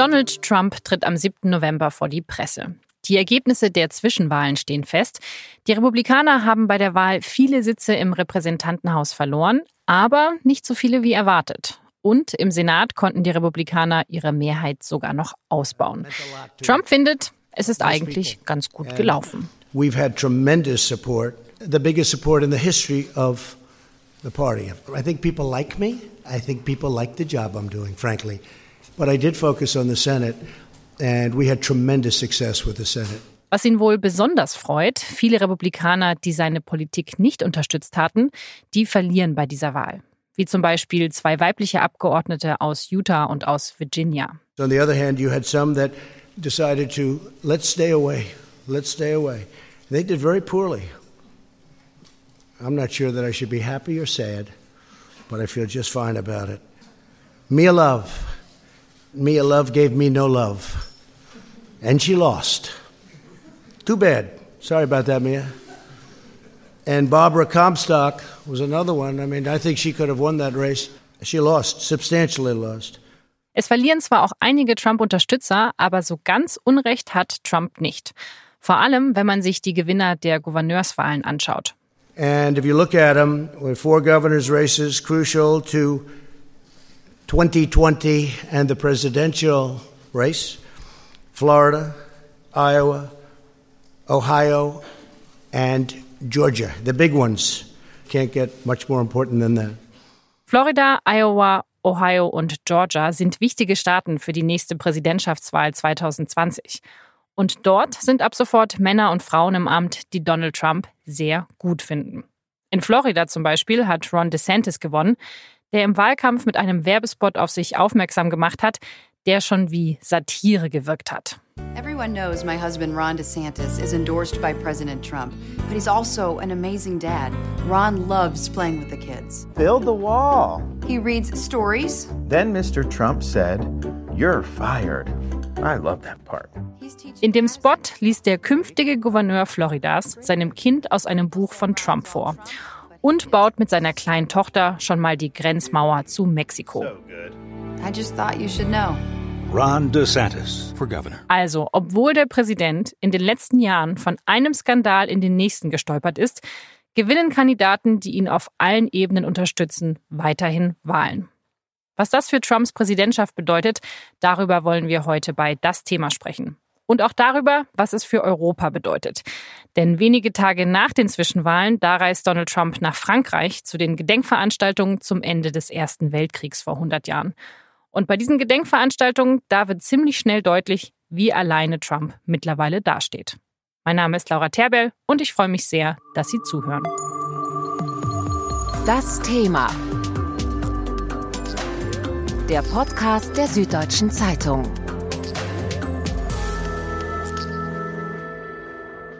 Donald Trump tritt am 7. November vor die Presse. Die Ergebnisse der Zwischenwahlen stehen fest. Die Republikaner haben bei der Wahl viele Sitze im Repräsentantenhaus verloren, aber nicht so viele wie erwartet. Und im Senat konnten die Republikaner ihre Mehrheit sogar noch ausbauen. Trump findet, es ist eigentlich ganz gut gelaufen. We've had tremendous support, the biggest support in the history of the party. I think people like me. I think people like the job I'm doing, frankly. But I did focus on the Senate, and we had tremendous success with the Senate. Was ihn wohl besonders freut, viele Republikaner, die seine Politik nicht unterstützt hatten, die verlieren bei dieser Wahl. Wie zum Beispiel zwei weibliche Abgeordnete aus Utah und aus Virginia. On the other hand, you had some that decided to let's stay away, let's stay away. They did very poorly. I'm not sure that I should be happy or sad, but I feel just fine about it. Mia Love. Mia Love gave me no love. And she lost. Too bad. Sorry about that, Mia. And Barbara Comstock was another one. I mean, I think she could have won that race. She lost, substantially lost. Es verlieren zwar auch einige Trump-Unterstützer, aber so ganz Unrecht hat Trump nicht. Vor allem, wenn man sich die Gewinner der Gouverneurswahlen anschaut. And if you look at them, four governors' races crucial to 2020 and the presidential race, Florida, Iowa, Ohio, and Georgia, the big ones. Can't get much more important than that. Florida, Iowa, Ohio und Georgia sind wichtige Staaten für die nächste Präsidentschaftswahl 2020. Und dort sind ab sofort Männer und Frauen im Amt, die Donald Trump sehr gut finden. In Florida zum Beispiel hat Ron DeSantis gewonnen, der im Wahlkampf mit einem Werbespot auf sich aufmerksam gemacht hat, der schon wie Satire gewirkt hat. Everyone knows my husband Ron DeSantis is endorsed by President Trump, but he's also an amazing dad. Ron loves playing with the kids. Build the wall. He reads stories. Then Mr. Trump said, You're fired. I love that part. In dem Spot liest der künftige Gouverneur Floridas seinem Kind aus einem Buch von Trump vor und baut mit seiner kleinen Tochter schon mal die Grenzmauer zu Mexiko. I just thought you should know. Ron DeSantis for governor. Also, obwohl der Präsident in den letzten Jahren von einem Skandal in den nächsten gestolpert ist, gewinnen Kandidaten, die ihn auf allen Ebenen unterstützen, weiterhin Wahlen. Was das für Trumps Präsidentschaft bedeutet, darüber wollen wir heute bei Das Thema sprechen. Und auch darüber, was es für Europa bedeutet. Denn wenige Tage nach den Zwischenwahlen, da reist Donald Trump nach Frankreich zu den Gedenkveranstaltungen zum Ende des Ersten Weltkriegs vor 100 Jahren. Und bei diesen Gedenkveranstaltungen, da wird ziemlich schnell deutlich, wie alleine Trump mittlerweile dasteht. Mein Name ist Laura Terbell und ich freue mich sehr, dass Sie zuhören. Das Thema. Der Podcast der Süddeutschen Zeitung.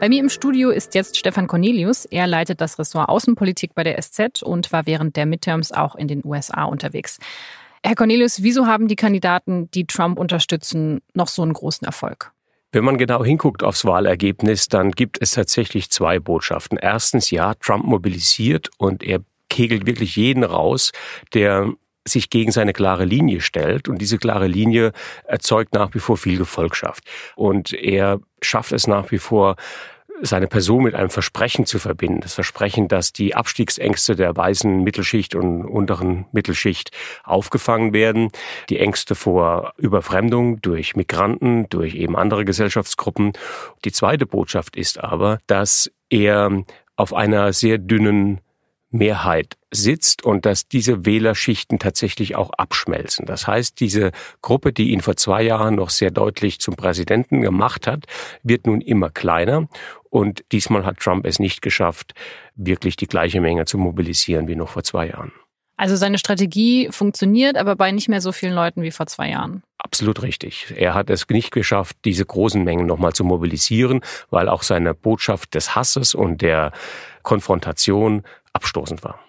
Bei mir im Studio ist jetzt Stefan Cornelius. Er leitet das Ressort Außenpolitik bei der SZ und war während der Midterms auch in den USA unterwegs. Herr Cornelius, wieso haben die Kandidaten, die Trump unterstützen, noch so einen großen Erfolg? Wenn man genau hinguckt aufs Wahlergebnis, dann gibt es tatsächlich zwei Botschaften. Erstens, ja, Trump mobilisiert und er kegelt wirklich jeden raus, der sich gegen seine klare Linie stellt. Und diese klare Linie erzeugt nach wie vor viel Gefolgschaft. Und er schafft es nach wie vor, seine Person mit einem Versprechen zu verbinden. Das Versprechen, dass die Abstiegsängste der weißen Mittelschicht und unteren Mittelschicht aufgefangen werden. Die Ängste vor Überfremdung durch Migranten, durch eben andere Gesellschaftsgruppen. Die zweite Botschaft ist aber, dass er auf einer sehr dünnen Mehrheit sitzt und dass diese Wählerschichten tatsächlich auch abschmelzen. Das heißt, diese Gruppe, die ihn vor zwei Jahren noch sehr deutlich zum Präsidenten gemacht hat, wird nun immer kleiner. Und diesmal hat Trump es nicht geschafft, wirklich die gleiche Menge zu mobilisieren wie noch vor zwei Jahren. Also seine Strategie funktioniert, aber bei nicht mehr so vielen Leuten wie vor zwei Jahren. Absolut richtig. Er hat es nicht geschafft, diese großen Mengen nochmal zu mobilisieren, weil auch seine Botschaft des Hasses und der Konfrontation abstoßend war.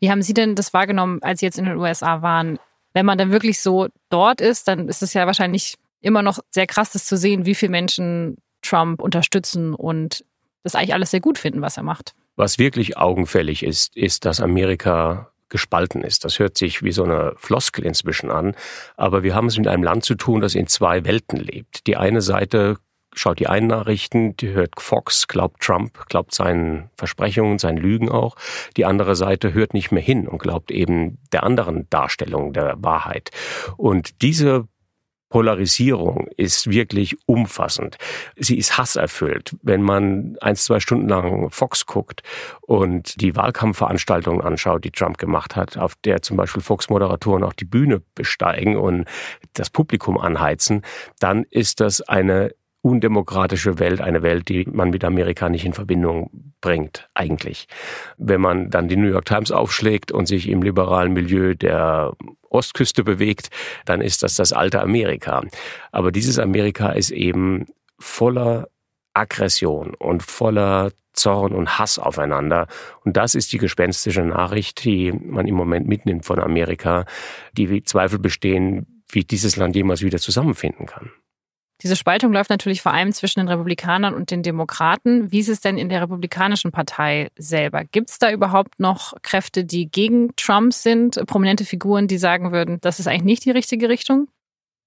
Wie haben Sie denn das wahrgenommen, als Sie jetzt in den USA waren? Wenn man dann wirklich so dort ist, dann ist es ja wahrscheinlich immer noch sehr krass, das zu sehen, wie viele Menschen Trump unterstützen und das eigentlich alles sehr gut finden, was er macht. Was wirklich augenfällig ist, ist, dass Amerika gespalten ist. Das hört sich wie so eine Floskel inzwischen an, aber wir haben es mit einem Land zu tun, das in zwei Welten lebt. Die eine Seite schaut die einen Nachrichten, die hört Fox, glaubt Trump, glaubt seinen Versprechungen, seinen Lügen auch. Die andere Seite hört nicht mehr hin und glaubt eben der anderen Darstellung der Wahrheit. Und diese Polarisierung ist wirklich umfassend. Sie ist hasserfüllt. Wenn man ein, zwei Stunden lang Fox guckt und die Wahlkampfveranstaltungen anschaut, die Trump gemacht hat, auf der zum Beispiel Fox-Moderatoren auch die Bühne besteigen und das Publikum anheizen, dann ist das eine undemokratische Welt, eine Welt, die man mit Amerika nicht in Verbindung bringt, eigentlich. Wenn man dann die New York Times aufschlägt und sich im liberalen Milieu der Ostküste bewegt, dann ist das das alte Amerika. Aber dieses Amerika ist eben voller Aggression und voller Zorn und Hass aufeinander. Und das ist die gespenstische Nachricht, die man im Moment mitnimmt von Amerika, die Zweifel bestehen, wie dieses Land jemals wieder zusammenfinden kann. Diese Spaltung läuft natürlich vor allem zwischen den Republikanern und den Demokraten. Wie ist es denn in der Republikanischen Partei selber? Gibt es da überhaupt noch Kräfte, die gegen Trump sind, prominente Figuren, die sagen würden, das ist eigentlich nicht die richtige Richtung?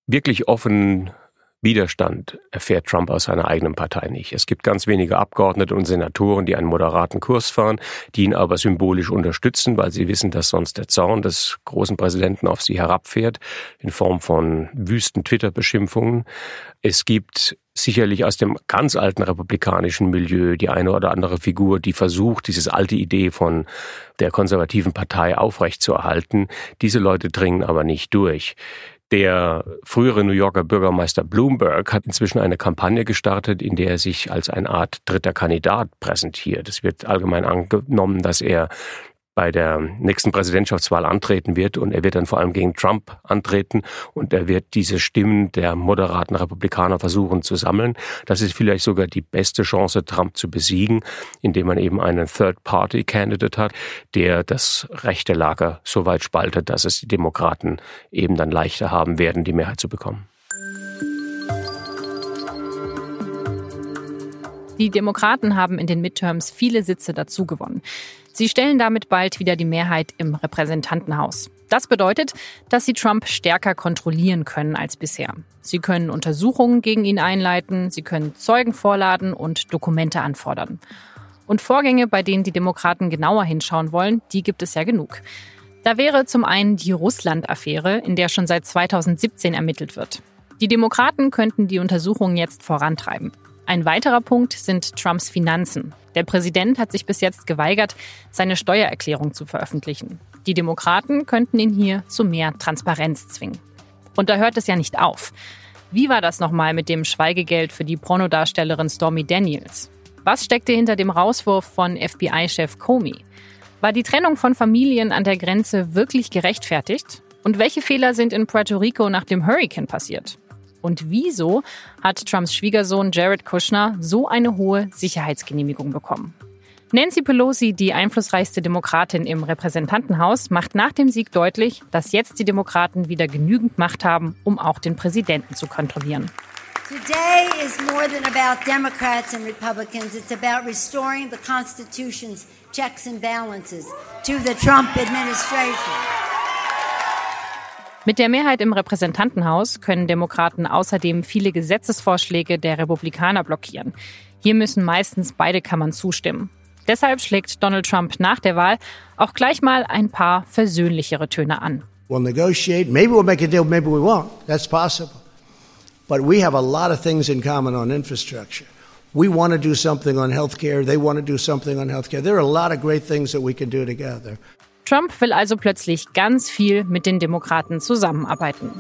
Wirklich offen Widerstand erfährt Trump aus seiner eigenen Partei nicht. Es gibt ganz wenige Abgeordnete und Senatoren, die einen moderaten Kurs fahren, die ihn aber symbolisch unterstützen, weil sie wissen, dass sonst der Zorn des großen Präsidenten auf sie herabfährt, in Form von wüsten Twitter-Beschimpfungen. Es gibt sicherlich aus dem ganz alten republikanischen Milieu die eine oder andere Figur, die versucht, dieses alte Idee von der konservativen Partei aufrechtzuerhalten. Diese Leute dringen aber nicht durch. Der frühere New Yorker Bürgermeister Bloomberg hat inzwischen eine Kampagne gestartet, in der er sich als eine Art dritter Kandidat präsentiert. Es wird allgemein angenommen, dass er bei der nächsten Präsidentschaftswahl antreten wird und er wird dann vor allem gegen Trump antreten und er wird diese Stimmen der moderaten Republikaner versuchen zu sammeln. Das ist vielleicht sogar die beste Chance, Trump zu besiegen, indem man eben einen Third-Party-Candidate hat, der das rechte Lager so weit spaltet, dass es die Demokraten eben dann leichter haben werden, die Mehrheit zu bekommen. Die Demokraten haben in den Midterms viele Sitze dazu gewonnen. Sie stellen damit bald wieder die Mehrheit im Repräsentantenhaus. Das bedeutet, dass sie Trump stärker kontrollieren können als bisher. Sie können Untersuchungen gegen ihn einleiten, sie können Zeugen vorladen und Dokumente anfordern. Und Vorgänge, bei denen die Demokraten genauer hinschauen wollen, die gibt es ja genug. Da wäre zum einen die Russland-Affäre, in der schon seit 2017 ermittelt wird. Die Demokraten könnten die Untersuchungen jetzt vorantreiben. Ein weiterer Punkt sind Trumps Finanzen. Der Präsident hat sich bis jetzt geweigert, seine Steuererklärung zu veröffentlichen. Die Demokraten könnten ihn hier zu mehr Transparenz zwingen. Und da hört es ja nicht auf. Wie war das nochmal mit dem Schweigegeld für die Pornodarstellerin Stormy Daniels? Was steckte hinter dem Rauswurf von FBI-Chef Comey? War die Trennung von Familien an der Grenze wirklich gerechtfertigt? Und welche Fehler sind in Puerto Rico nach dem Hurricane passiert? Und wieso hat Trumps Schwiegersohn Jared Kushner so eine hohe Sicherheitsgenehmigung bekommen? Nancy Pelosi, die einflussreichste Demokratin im Repräsentantenhaus, macht nach dem Sieg deutlich, dass jetzt die Demokraten wieder genügend Macht haben, um auch den Präsidenten zu kontrollieren. Today is more than about Democrats and Republicans. It's about restoring the Constitution's checks and balances to the Trump administration. Mit der Mehrheit im Repräsentantenhaus können Demokraten außerdem viele Gesetzesvorschläge der Republikaner blockieren. Hier müssen meistens beide Kammern zustimmen. Deshalb schlägt Donald Trump nach der Wahl auch gleich mal ein paar versöhnlichere Töne an. We'll negotiate. Maybe we'll make a deal. Maybe we won't. That's possible. But we have a lot of things in common on infrastructure. We want to do something on healthcare. They want to do something on healthcare. There are a lot of great things that we can do together. Trump will also plötzlich ganz viel mit den Demokraten zusammenarbeiten.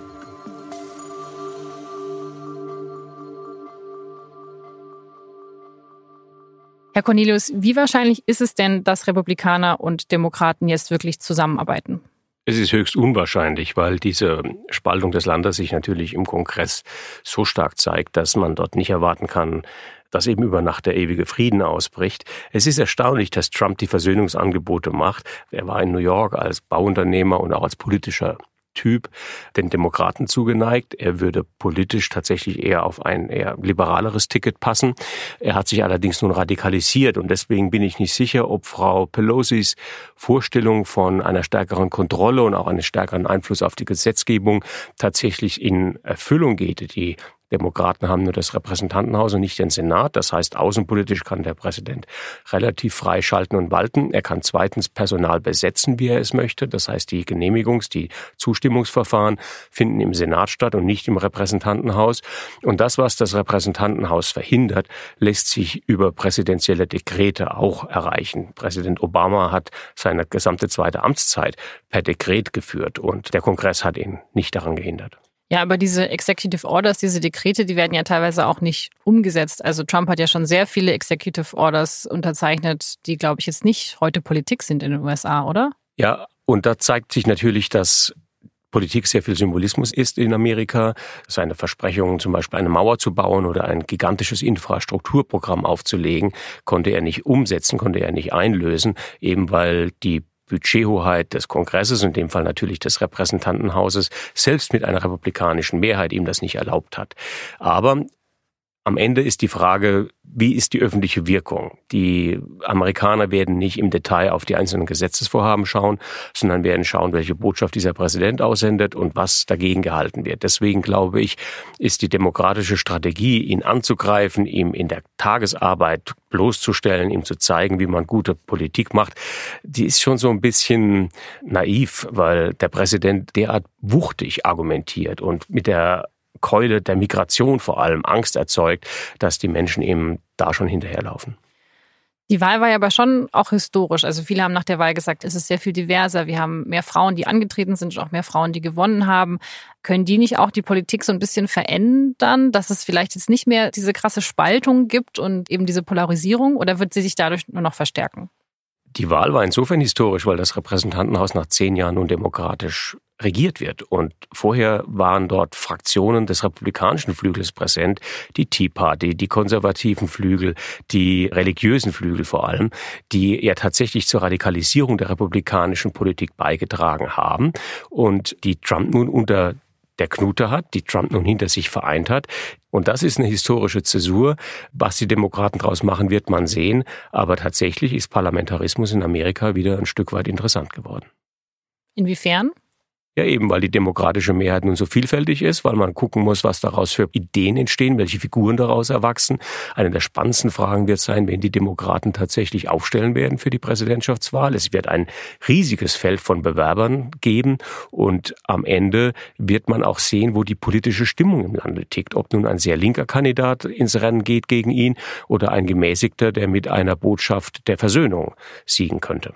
Herr Cornelius, wie wahrscheinlich ist es denn, dass Republikaner und Demokraten jetzt wirklich zusammenarbeiten? Es ist höchst unwahrscheinlich, weil diese Spaltung des Landes sich natürlich im Kongress so stark zeigt, dass man dort nicht erwarten kann, dass eben über Nacht der ewige Frieden ausbricht. Es ist erstaunlich, dass Trump die Versöhnungsangebote macht. Er war in New York als Bauunternehmer und auch als politischer Typ den Demokraten zugeneigt. Er würde politisch tatsächlich eher auf ein eher liberaleres Ticket passen. Er hat sich allerdings nun radikalisiert und deswegen bin ich nicht sicher, ob Frau Pelosis Vorstellung von einer stärkeren Kontrolle und auch einen stärkeren Einfluss auf die Gesetzgebung tatsächlich in Erfüllung geht. Die Demokraten haben nur das Repräsentantenhaus und nicht den Senat. Das heißt, außenpolitisch kann der Präsident relativ frei schalten und walten. Er kann zweitens Personal besetzen, wie er es möchte. Das heißt, die Genehmigungs-, die Zustimmungsverfahren finden im Senat statt und nicht im Repräsentantenhaus. Und das, was das Repräsentantenhaus verhindert, lässt sich über präsidentielle Dekrete auch erreichen. Präsident Obama hat seine gesamte zweite Amtszeit per Dekret geführt und der Kongress hat ihn nicht daran gehindert. Ja, aber diese Executive Orders, diese Dekrete, die werden ja teilweise auch nicht umgesetzt. Also Trump hat ja schon sehr viele Executive Orders unterzeichnet, die, glaube ich, jetzt nicht heute Politik sind in den USA, oder? Ja, und da zeigt sich natürlich, dass Politik sehr viel Symbolismus ist in Amerika. Seine Versprechungen, zum Beispiel eine Mauer zu bauen oder ein gigantisches Infrastrukturprogramm aufzulegen, konnte er nicht umsetzen, konnte er nicht einlösen, eben weil die Budgethoheit des Kongresses, in dem Fall natürlich des Repräsentantenhauses, selbst mit einer republikanischen Mehrheit ihm das nicht erlaubt hat. Aber am Ende ist die Frage, wie ist die öffentliche Wirkung? Die Amerikaner werden nicht im Detail auf die einzelnen Gesetzesvorhaben schauen, sondern werden schauen, welche Botschaft dieser Präsident aussendet und was dagegen gehalten wird. Deswegen glaube ich, ist die demokratische Strategie, ihn anzugreifen, ihm in der Tagesarbeit bloßzustellen, ihm zu zeigen, wie man gute Politik macht, die ist schon so ein bisschen naiv, weil der Präsident derart wuchtig argumentiert und mit der Keule der Migration vor allem Angst erzeugt, dass die Menschen eben da schon hinterherlaufen. Die Wahl war ja aber schon auch historisch. Also viele haben nach der Wahl gesagt, es ist sehr viel diverser. Wir haben mehr Frauen, die angetreten sind und auch mehr Frauen, die gewonnen haben. Können die nicht auch die Politik so ein bisschen verändern, dass es vielleicht jetzt nicht mehr diese krasse Spaltung gibt und eben diese Polarisierung? Oder wird sie sich dadurch nur noch verstärken? Die Wahl war insofern historisch, weil das Repräsentantenhaus nach zehn Jahren nun demokratisch regiert wird. Und vorher waren dort Fraktionen des republikanischen Flügels präsent, die Tea Party, die konservativen Flügel, die religiösen Flügel vor allem, die ja tatsächlich zur Radikalisierung der republikanischen Politik beigetragen haben und die Trump nun unter der Knute hat, die Trump nun hinter sich vereint hat. Und das ist eine historische Zäsur. Was die Demokraten daraus machen, wird man sehen. Aber tatsächlich ist Parlamentarismus in Amerika wieder ein Stück weit interessant geworden. Inwiefern? Ja, eben, weil die demokratische Mehrheit nun so vielfältig ist, weil man gucken muss, was daraus für Ideen entstehen, welche Figuren daraus erwachsen. Eine der spannendsten Fragen wird sein, wen die Demokraten tatsächlich aufstellen werden für die Präsidentschaftswahl. Es wird ein riesiges Feld von Bewerbern geben und am Ende wird man auch sehen, wo die politische Stimmung im Lande tickt. Ob nun ein sehr linker Kandidat ins Rennen geht gegen ihn oder ein gemäßigter, der mit einer Botschaft der Versöhnung siegen könnte.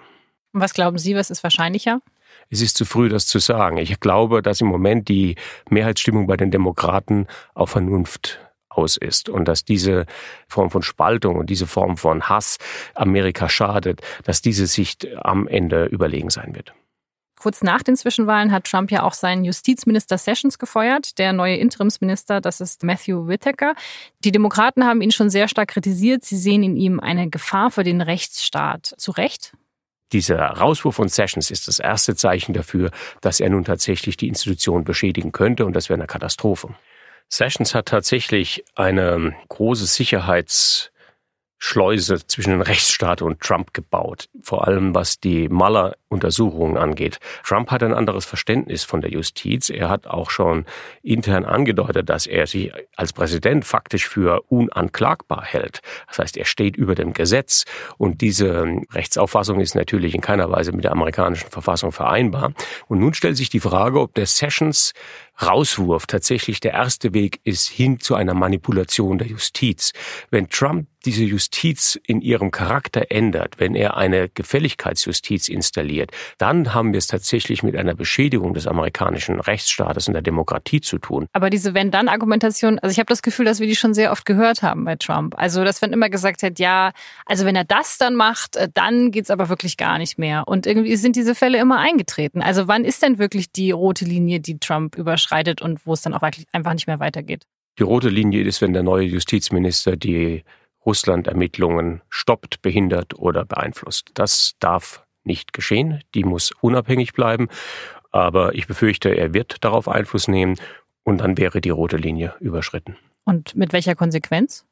Was glauben Sie, was ist wahrscheinlicher? Es ist zu früh, das zu sagen. Ich glaube, dass im Moment die Mehrheitsstimmung bei den Demokraten auf Vernunft aus ist und dass diese Form von Spaltung und diese Form von Hass Amerika schadet, dass diese Sicht am Ende überlegen sein wird. Kurz nach den Zwischenwahlen hat Trump ja auch seinen Justizminister Sessions gefeuert. Der neue Interimsminister, das ist Matthew Whitaker. Die Demokraten haben ihn schon sehr stark kritisiert. Sie sehen in ihm eine Gefahr für den Rechtsstaat. Zu Recht? Dieser Rauswurf von Sessions ist das erste Zeichen dafür, dass er nun tatsächlich die Institution beschädigen könnte und das wäre eine Katastrophe. Sessions hat tatsächlich eine große Sicherheits Schleuse zwischen den Rechtsstaat und Trump gebaut, vor allem was die Mueller-Untersuchungen angeht. Trump hat ein anderes Verständnis von der Justiz. Er hat auch schon intern angedeutet, dass er sich als Präsident faktisch für unanklagbar hält. Das heißt, er steht über dem Gesetz und diese Rechtsauffassung ist natürlich in keiner Weise mit der amerikanischen Verfassung vereinbar. Und nun stellt sich die Frage, ob der Sessions Rauswurf tatsächlich der erste Weg ist hin zu einer Manipulation der Justiz. Wenn Trump diese Justiz in ihrem Charakter ändert, wenn er eine Gefälligkeitsjustiz installiert, dann haben wir es tatsächlich mit einer Beschädigung des amerikanischen Rechtsstaates und der Demokratie zu tun. Aber diese Wenn-Dann-Argumentation, also ich habe das Gefühl, dass wir die schon sehr oft gehört haben bei Trump. Also, dass wenn immer gesagt hat, ja, also wenn er das dann macht, äh, dann geht's aber wirklich gar nicht mehr. Und irgendwie sind diese Fälle immer eingetreten. Also wann ist denn wirklich die rote Linie, die Trump überschreitet und wo es dann auch einfach nicht mehr weitergeht? Die rote Linie ist, wenn der neue Justizminister die Russland-Ermittlungen stoppt, behindert oder beeinflusst. Das darf nicht geschehen. Die muss unabhängig bleiben. Aber ich befürchte, er wird darauf Einfluss nehmen und dann wäre die rote Linie überschritten. Und mit welcher Konsequenz?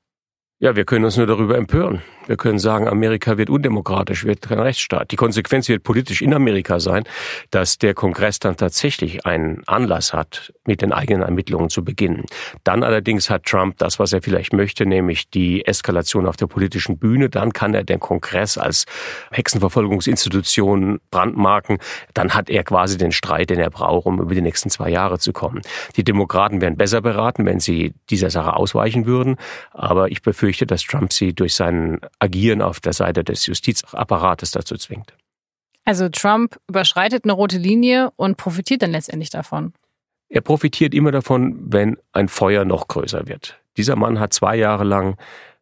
Ja, wir können uns nur darüber empören. Wir können sagen, Amerika wird undemokratisch, wird kein Rechtsstaat. Die Konsequenz wird politisch in Amerika sein, dass der Kongress dann tatsächlich einen Anlass hat, mit den eigenen Ermittlungen zu beginnen. Dann allerdings hat Trump das, was er vielleicht möchte, nämlich die Eskalation auf der politischen Bühne. Dann kann er den Kongress als Hexenverfolgungsinstitution brandmarken. Dann hat er quasi den Streit, den er braucht, um über die nächsten zwei Jahre zu kommen. Die Demokraten wären besser beraten, wenn sie dieser Sache ausweichen würden. Aber ich befürchte, dass Trump sie durch seinen Agieren auf der Seite des Justizapparates dazu zwingt. Also Trump überschreitet eine rote Linie und profitiert dann letztendlich davon. Er profitiert immer davon, wenn ein Feuer noch größer wird. Dieser Mann hat zwei Jahre lang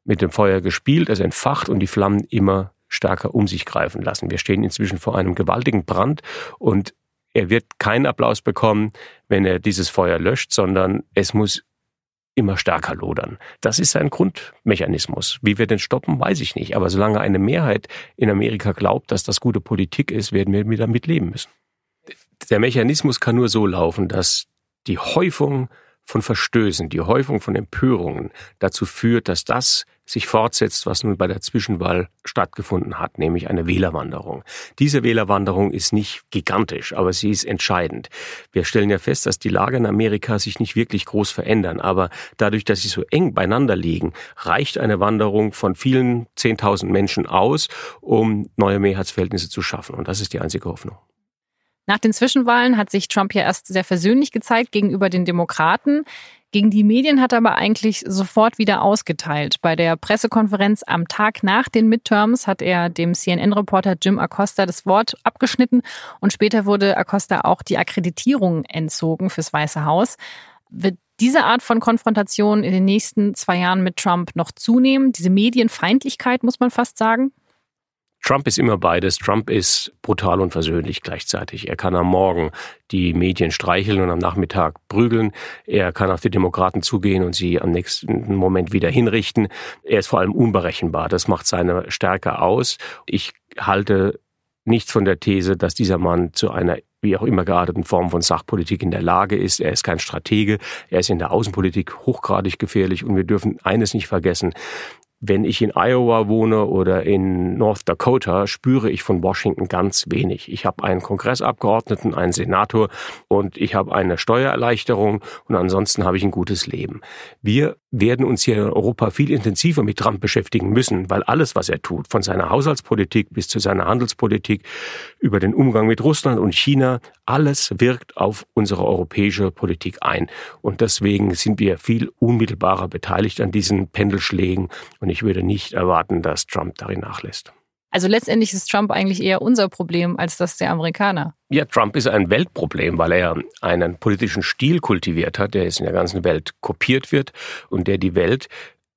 mit dem Feuer gespielt, es entfacht und die Flammen immer stärker um sich greifen lassen. Wir stehen inzwischen vor einem gewaltigen Brand und er wird keinen Applaus bekommen, wenn er dieses Feuer löscht, sondern es muss immer stärker lodern. Das ist ein Grundmechanismus. Wie wir den stoppen, weiß ich nicht. Aber solange eine Mehrheit in Amerika glaubt, dass das gute Politik ist, werden wir damit leben müssen. Der Mechanismus kann nur so laufen, dass die Häufung von Verstößen, die Häufung von Empörungen dazu führt, dass das sich fortsetzt, was nun bei der Zwischenwahl stattgefunden hat, nämlich eine Wählerwanderung. Diese Wählerwanderung ist nicht gigantisch, aber sie ist entscheidend. Wir stellen ja fest, dass die Lage in Amerika sich nicht wirklich groß verändern, aber dadurch, dass sie so eng beieinander liegen, reicht eine Wanderung von vielen Zehntausend Menschen aus, um neue Mehrheitsverhältnisse zu schaffen. Und das ist die einzige Hoffnung. Nach den Zwischenwahlen hat sich Trump ja erst sehr versöhnlich gezeigt gegenüber den Demokraten. Gegen die Medien hat er aber eigentlich sofort wieder ausgeteilt. Bei der Pressekonferenz am Tag nach den Midterms hat er dem CNN-Reporter Jim Acosta das Wort abgeschnitten und später wurde Acosta auch die Akkreditierung entzogen fürs Weiße Haus. Wird diese Art von Konfrontation in den nächsten zwei Jahren mit Trump noch zunehmen? Diese Medienfeindlichkeit, muss man fast sagen? Trump ist immer beides. Trump ist brutal und versöhnlich gleichzeitig. Er kann am Morgen die Medien streicheln und am Nachmittag prügeln. Er kann auf die Demokraten zugehen und sie am nächsten Moment wieder hinrichten. Er ist vor allem unberechenbar. Das macht seine Stärke aus. Ich halte nichts von der These, dass dieser Mann zu einer wie auch immer gearteten Form von Sachpolitik in der Lage ist. Er ist kein Stratege, er ist in der Außenpolitik hochgradig gefährlich und wir dürfen eines nicht vergessen. Wenn ich in Iowa wohne oder in North Dakota, spüre ich von Washington ganz wenig. Ich habe einen Kongressabgeordneten, einen Senator und ich habe eine Steuererleichterung und ansonsten habe ich ein gutes Leben. Wir werden uns hier in Europa viel intensiver mit Trump beschäftigen müssen, weil alles, was er tut, von seiner Haushaltspolitik bis zu seiner Handelspolitik, über den Umgang mit Russland und China, alles wirkt auf unsere europäische Politik ein. Und deswegen sind wir viel unmittelbarer beteiligt an diesen Pendelschlägen. Und ich würde nicht erwarten, dass Trump darin nachlässt. Also letztendlich ist Trump eigentlich eher unser Problem als das der Amerikaner. Ja, Trump ist ein Weltproblem, weil er einen politischen Stil kultiviert hat, der jetzt in der ganzen Welt kopiert wird und der die Welt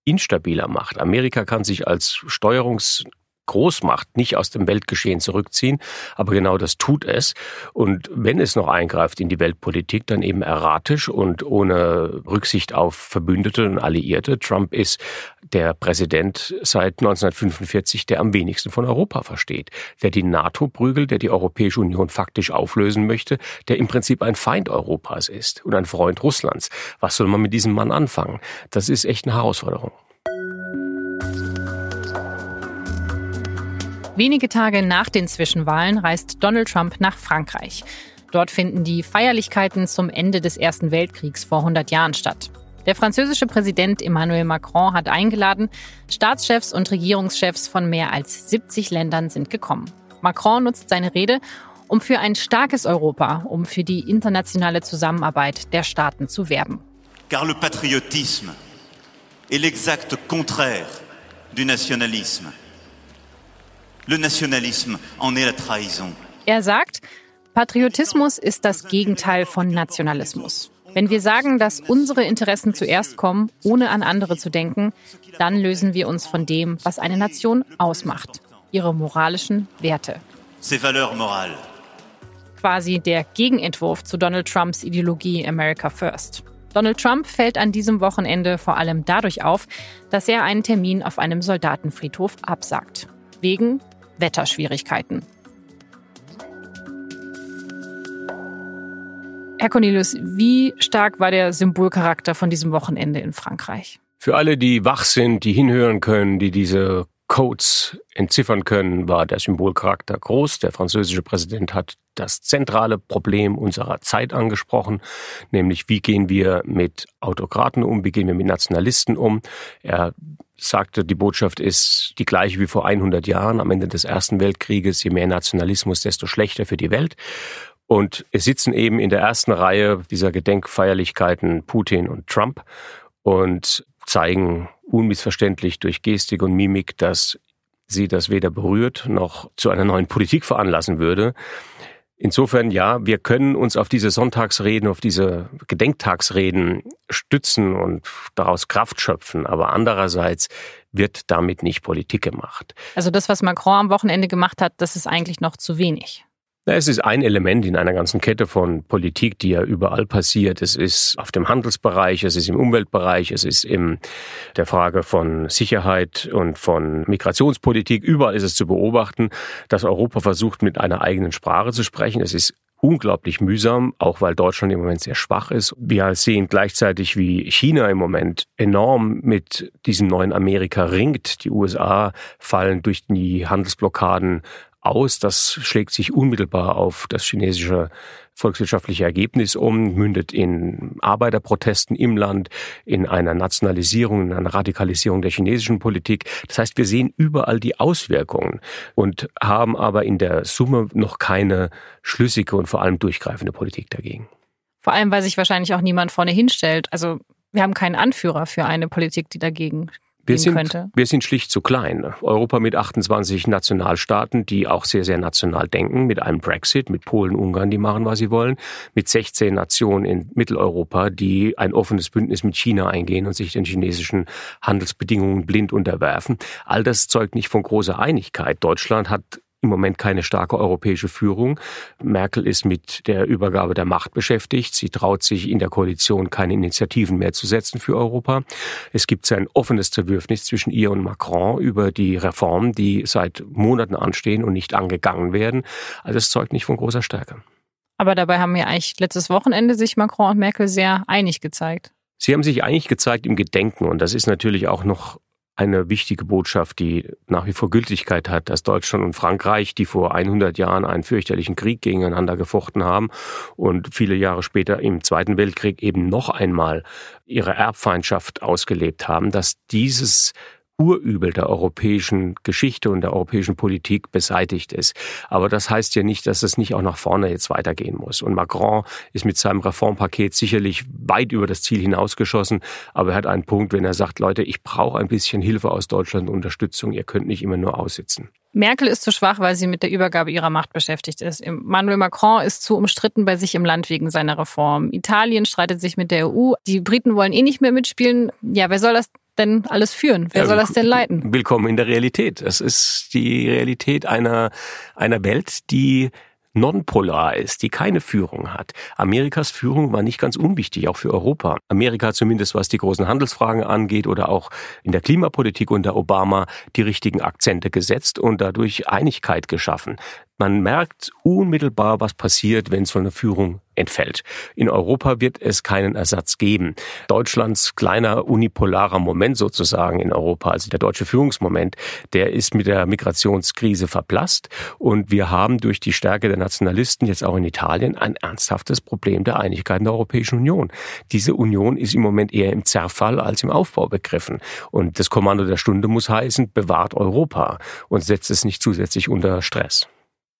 instabiler macht. Amerika kann sich als Steuerungs Großmacht nicht aus dem Weltgeschehen zurückziehen, aber genau das tut es. Und wenn es noch eingreift in die Weltpolitik, dann eben erratisch und ohne Rücksicht auf Verbündete und Alliierte. Trump ist der Präsident seit 1945, der am wenigsten von Europa versteht, der die NATO prügelt, der die Europäische Union faktisch auflösen möchte, der im Prinzip ein Feind Europas ist und ein Freund Russlands. Was soll man mit diesem Mann anfangen? Das ist echt eine Herausforderung. Wenige Tage nach den Zwischenwahlen reist Donald Trump nach Frankreich. Dort finden die Feierlichkeiten zum Ende des Ersten Weltkriegs vor 100 Jahren statt. Der französische Präsident Emmanuel Macron hat eingeladen. Staatschefs und Regierungschefs von mehr als 70 Ländern sind gekommen. Macron nutzt seine Rede, um für ein starkes Europa, um für die internationale Zusammenarbeit der Staaten zu werben. Car le patriotisme est l'exact contraire du nationalisme. Le nationalisme en est la trahison. Er sagt, Patriotismus ist das Gegenteil von Nationalismus. Wenn wir sagen, dass unsere Interessen zuerst kommen, ohne an andere zu denken, dann lösen wir uns von dem, was eine Nation ausmacht, ihre moralischen Werte. Ses valeurs morales. Quasi der Gegenentwurf zu Donald Trumps Ideologie America First. Donald Trump fällt an diesem Wochenende vor allem dadurch auf, dass er einen Termin auf einem Soldatenfriedhof absagt. Wegen Wetterschwierigkeiten. Herr Cornelius, wie stark war der Symbolcharakter von diesem Wochenende in Frankreich? Für alle, die wach sind, die hinhören können, die diese Codes entziffern können, war der Symbolcharakter groß. Der französische Präsident hat das zentrale Problem unserer Zeit angesprochen, nämlich wie gehen wir mit Autokraten um, wie gehen wir mit Nationalisten um. Er sagte, die Botschaft ist die gleiche wie vor 100 Jahren am Ende des Ersten Weltkrieges. Je mehr Nationalismus, desto schlechter für die Welt. Und es sitzen eben in der ersten Reihe dieser Gedenkfeierlichkeiten Putin und Trump und zeigen unmissverständlich durch Gestik und Mimik, dass sie das weder berührt noch zu einer neuen Politik veranlassen würde. Insofern ja, wir können uns auf diese Sonntagsreden, auf diese Gedenktagsreden stützen und daraus Kraft schöpfen. Aber andererseits wird damit nicht Politik gemacht. Also das, was Macron am Wochenende gemacht hat, das ist eigentlich noch zu wenig. Es ist ein Element in einer ganzen Kette von Politik, die ja überall passiert. Es ist auf dem Handelsbereich, es ist im Umweltbereich, es ist in der Frage von Sicherheit und von Migrationspolitik. Überall ist es zu beobachten, dass Europa versucht, mit einer eigenen Sprache zu sprechen. Es ist unglaublich mühsam, auch weil Deutschland im Moment sehr schwach ist. Wir sehen gleichzeitig, wie China im Moment enorm mit diesem neuen Amerika ringt. Die USA fallen durch die Handelsblockaden aus. Das schlägt sich unmittelbar auf das chinesische volkswirtschaftliche Ergebnis um, mündet in Arbeiterprotesten im Land, in einer Nationalisierung, in einer Radikalisierung der chinesischen Politik. Das heißt, wir sehen überall die Auswirkungen und haben aber in der Summe noch keine schlüssige und vor allem durchgreifende Politik dagegen. Vor allem, weil sich wahrscheinlich auch niemand vorne hinstellt. Also wir haben keinen Anführer für eine Politik, die dagegen wir sind, könnte? Wir sind schlicht zu klein. Europa mit 28 Nationalstaaten, die auch sehr, sehr national denken, mit einem Brexit, mit Polen, Ungarn, die machen, was sie wollen, mit 16 Nationen in Mitteleuropa, die ein offenes Bündnis mit China eingehen und sich den chinesischen Handelsbedingungen blind unterwerfen. All das zeugt nicht von großer Einigkeit. Deutschland hat im Moment keine starke europäische Führung. Merkel ist mit der Übergabe der Macht beschäftigt. Sie traut sich in der Koalition keine Initiativen mehr zu setzen für Europa. Es gibt ein offenes Zerwürfnis zwischen ihr und Macron über die Reformen, die seit Monaten anstehen und nicht angegangen werden. Also es zeugt nicht von großer Stärke. Aber dabei haben ja eigentlich letztes Wochenende sich Macron und Merkel sehr einig gezeigt. Sie haben sich einig gezeigt im Gedenken und das ist natürlich auch noch eine wichtige Botschaft, die nach wie vor Gültigkeit hat, dass Deutschland und Frankreich, die vor 100 Jahren einen fürchterlichen Krieg gegeneinander gefochten haben und viele Jahre später im Zweiten Weltkrieg eben noch einmal ihre Erbfeindschaft ausgelebt haben, dass dieses Urübel der europäischen Geschichte und der europäischen Politik beseitigt ist. Aber das heißt ja nicht, dass es nicht auch nach vorne jetzt weitergehen muss. Und Macron ist mit seinem Reformpaket sicherlich weit über das Ziel hinausgeschossen. Aber er hat einen Punkt, wenn er sagt, Leute, ich brauche ein bisschen Hilfe aus Deutschland, Unterstützung. Ihr könnt nicht immer nur aussitzen. Merkel ist zu schwach, weil sie mit der Übergabe ihrer Macht beschäftigt ist. Emmanuel Macron ist zu umstritten bei sich im Land wegen seiner Reform. Italien streitet sich mit der EU. Die Briten wollen eh nicht mehr mitspielen. Ja, wer soll das denn alles führen? Wer soll das denn leiten? Willkommen in der Realität. Das ist die Realität einer, einer Welt, die nonpolar ist, die keine Führung hat. Amerikas Führung war nicht ganz unwichtig, auch für Europa. Amerika zumindest, was die großen Handelsfragen angeht oder auch in der Klimapolitik unter Obama die richtigen Akzente gesetzt und dadurch Einigkeit geschaffen. Man merkt unmittelbar, was passiert, wenn so eine Führung entfällt. In Europa wird es keinen Ersatz geben. Deutschlands kleiner unipolarer Moment sozusagen in Europa, also der deutsche Führungsmoment, der ist mit der Migrationskrise verblasst und wir haben durch die Stärke der Nationalisten jetzt auch in Italien ein ernsthaftes Problem der Einigkeit in der Europäischen Union. Diese Union ist im Moment eher im Zerfall als im Aufbau begriffen und das Kommando der Stunde muss heißen, bewahrt Europa und setzt es nicht zusätzlich unter Stress.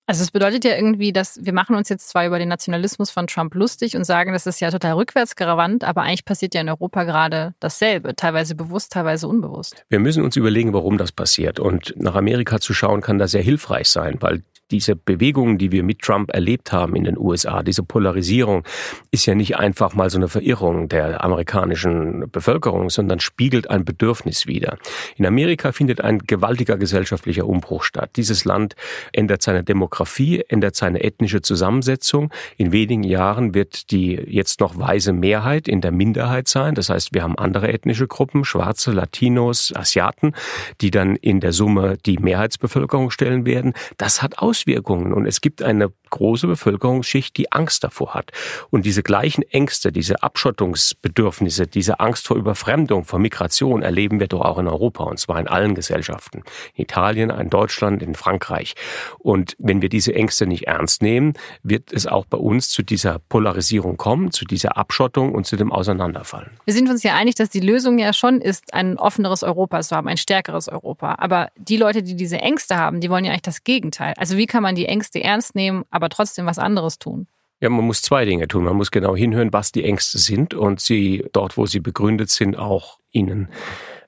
Also es bedeutet ja irgendwie, dass wir machen uns jetzt zwar über den Nationalismus von Trump lustig und sagen, das ist ja total rückwärtsgewandt, aber eigentlich passiert ja in Europa gerade dasselbe, teilweise bewusst, teilweise unbewusst. Wir müssen uns überlegen, warum das passiert. Und nach Amerika zu schauen, kann da sehr hilfreich sein, weil diese Bewegungen, die wir mit Trump erlebt haben in den USA, diese Polarisierung, ist ja nicht einfach mal so eine Verirrung der amerikanischen Bevölkerung, sondern spiegelt ein Bedürfnis wider. In Amerika findet ein gewaltiger gesellschaftlicher Umbruch statt. Dieses Land ändert seine Demografie, ändert seine ethnische Zusammensetzung. In wenigen Jahren wird die jetzt noch weise Mehrheit in der Minderheit sein. Das heißt, wir haben andere ethnische Gruppen, Schwarze, Latinos, Asiaten, die dann in der Summe die Mehrheitsbevölkerung stellen werden. Das hat Auswirkungen. Und es gibt eine große Bevölkerungsschicht, die Angst davor hat. Und diese gleichen Ängste, diese Abschottungsbedürfnisse, diese Angst vor Überfremdung, vor Migration erleben wir doch auch in Europa und zwar in allen Gesellschaften. In Italien, in Deutschland, in Frankreich. Und wenn wir diese Ängste nicht ernst nehmen, wird es auch bei uns zu dieser Polarisierung kommen, zu dieser Abschottung und zu dem Auseinanderfallen. Wir sind uns ja einig, dass die Lösung ja schon ist, ein offeneres Europa zu haben, ein stärkeres Europa. Aber die Leute, die diese Ängste haben, die wollen ja eigentlich das Gegenteil. Also wie kann man die Ängste ernst nehmen, aber trotzdem was anderes tun? Ja, man muss zwei Dinge tun. Man muss genau hinhören, was die Ängste sind und sie dort, wo sie begründet sind, auch ihnen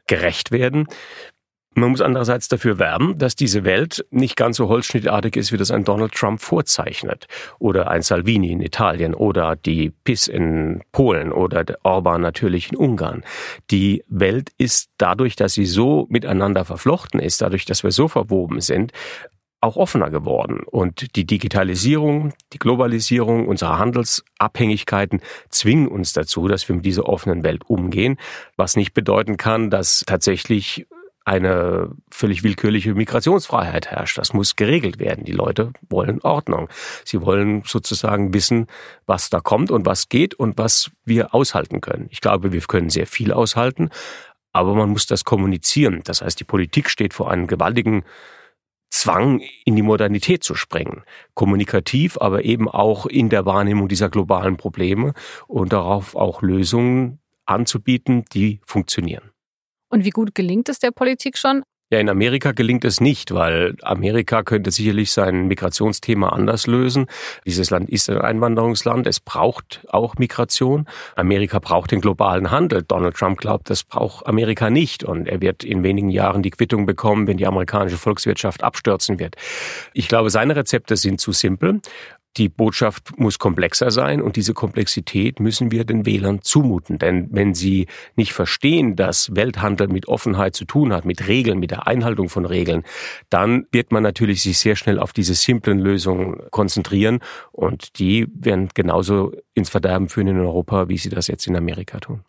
gerecht werden. Man muss andererseits dafür werben, dass diese Welt nicht ganz so holzschnittartig ist, wie das ein Donald Trump vorzeichnet. Oder ein Salvini in Italien oder die PIS in Polen oder der Orban natürlich in Ungarn. Die Welt ist dadurch, dass sie so miteinander verflochten ist, dadurch, dass wir so verwoben sind, auch offener geworden. Und die Digitalisierung, die Globalisierung unserer Handelsabhängigkeiten zwingen uns dazu, dass wir mit dieser offenen Welt umgehen, was nicht bedeuten kann, dass tatsächlich eine völlig willkürliche Migrationsfreiheit herrscht. Das muss geregelt werden. Die Leute wollen Ordnung. Sie wollen sozusagen wissen, was da kommt und was geht und was wir aushalten können. Ich glaube, wir können sehr viel aushalten, aber man muss das kommunizieren. Das heißt, die Politik steht vor einem gewaltigen Zwang, in die Modernität zu springen. Kommunikativ, aber eben auch in der Wahrnehmung dieser globalen Probleme und darauf auch Lösungen anzubieten, die funktionieren. Und wie gut gelingt es der Politik schon? Ja, in Amerika gelingt es nicht, weil Amerika könnte sicherlich sein Migrationsthema anders lösen. Dieses Land ist ein Einwanderungsland. Es braucht auch Migration. Amerika braucht den globalen Handel. Donald Trump glaubt, das braucht Amerika nicht. Und er wird in wenigen Jahren die Quittung bekommen, wenn die amerikanische Volkswirtschaft abstürzen wird. Ich glaube, seine Rezepte sind zu simpel. Die Botschaft muss komplexer sein und diese Komplexität müssen wir den Wählern zumuten. Denn wenn sie nicht verstehen, dass Welthandel mit Offenheit zu tun hat, mit Regeln, mit der Einhaltung von Regeln, dann wird man natürlich sich sehr schnell auf diese simplen Lösungen konzentrieren und die werden genauso ins Verderben führen in Europa, wie sie das jetzt in Amerika tun.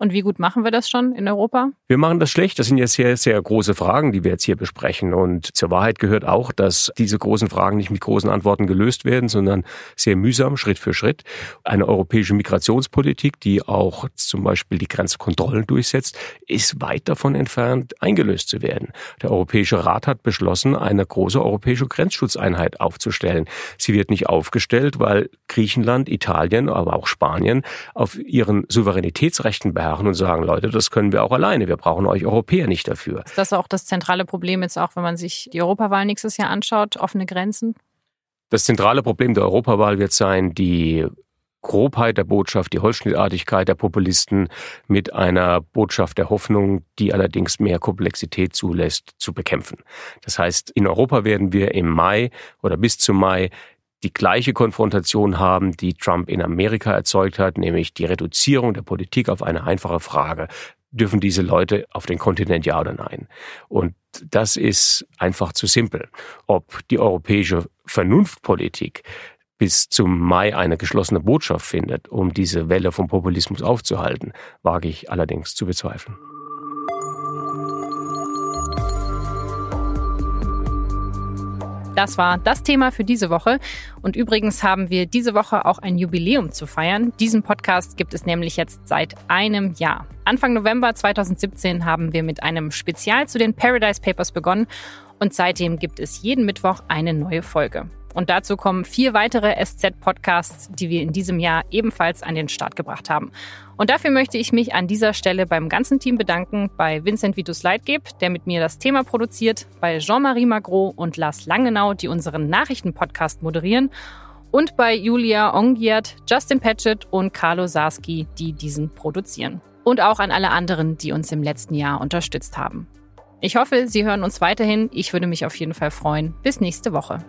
Und wie gut machen wir das schon in Europa? Wir machen das schlecht. Das sind jetzt sehr, sehr große Fragen, die wir jetzt hier besprechen. Und zur Wahrheit gehört auch, dass diese großen Fragen nicht mit großen Antworten gelöst werden, sondern sehr mühsam, Schritt für Schritt. Eine europäische Migrationspolitik, die auch zum Beispiel die Grenzkontrollen durchsetzt, ist weit davon entfernt, eingelöst zu werden. Der Europäische Rat hat beschlossen, eine große europäische Grenzschutzeinheit aufzustellen. Sie wird nicht aufgestellt, weil Griechenland, Italien, aber auch Spanien auf ihren Souveränitätsrechten beharren beharren und sagen, Leute, das können wir auch alleine. Wir brauchen euch Europäer nicht dafür. Ist das auch das zentrale Problem jetzt auch, wenn man sich die Europawahl nächstes Jahr anschaut, offene Grenzen? Das zentrale Problem der Europawahl wird sein, die Grobheit der Botschaft, die Holzschnittartigkeit der Populisten mit einer Botschaft der Hoffnung, die allerdings mehr Komplexität zulässt, zu bekämpfen. Das heißt, in Europa werden wir im Mai oder bis zum Mai die gleiche Konfrontation haben, die Trump in Amerika erzeugt hat, nämlich die Reduzierung der Politik auf eine einfache Frage. Dürfen diese Leute auf den Kontinent ja oder nein? Und das ist einfach zu simpel. Ob die europäische Vernunftpolitik bis zum Mai eine geschlossene Botschaft findet, um diese Welle vom Populismus aufzuhalten, wage ich allerdings zu bezweifeln. Das war das Thema für diese Woche. Und übrigens haben wir diese Woche auch ein Jubiläum zu feiern. Diesen Podcast gibt es nämlich jetzt seit einem Jahr. Anfang November 2017 haben wir mit einem Spezial zu den Paradise Papers begonnen und seitdem gibt es jeden Mittwoch eine neue Folge. Und dazu kommen vier weitere SZ-Podcasts, die wir in diesem Jahr ebenfalls an den Start gebracht haben. Und dafür möchte ich mich an dieser Stelle beim ganzen Team bedanken, bei Vincent Vitus Leitgeb, der mit mir das Thema produziert, bei Jean-Marie Magro und Lars Langenau, die unseren Nachrichtenpodcast moderieren, und bei Julia Ongiert, Justin Patchett und Carlo Sarski, die diesen produzieren. Und auch an alle anderen, die uns im letzten Jahr unterstützt haben. Ich hoffe, Sie hören uns weiterhin. Ich würde mich auf jeden Fall freuen. Bis nächste Woche.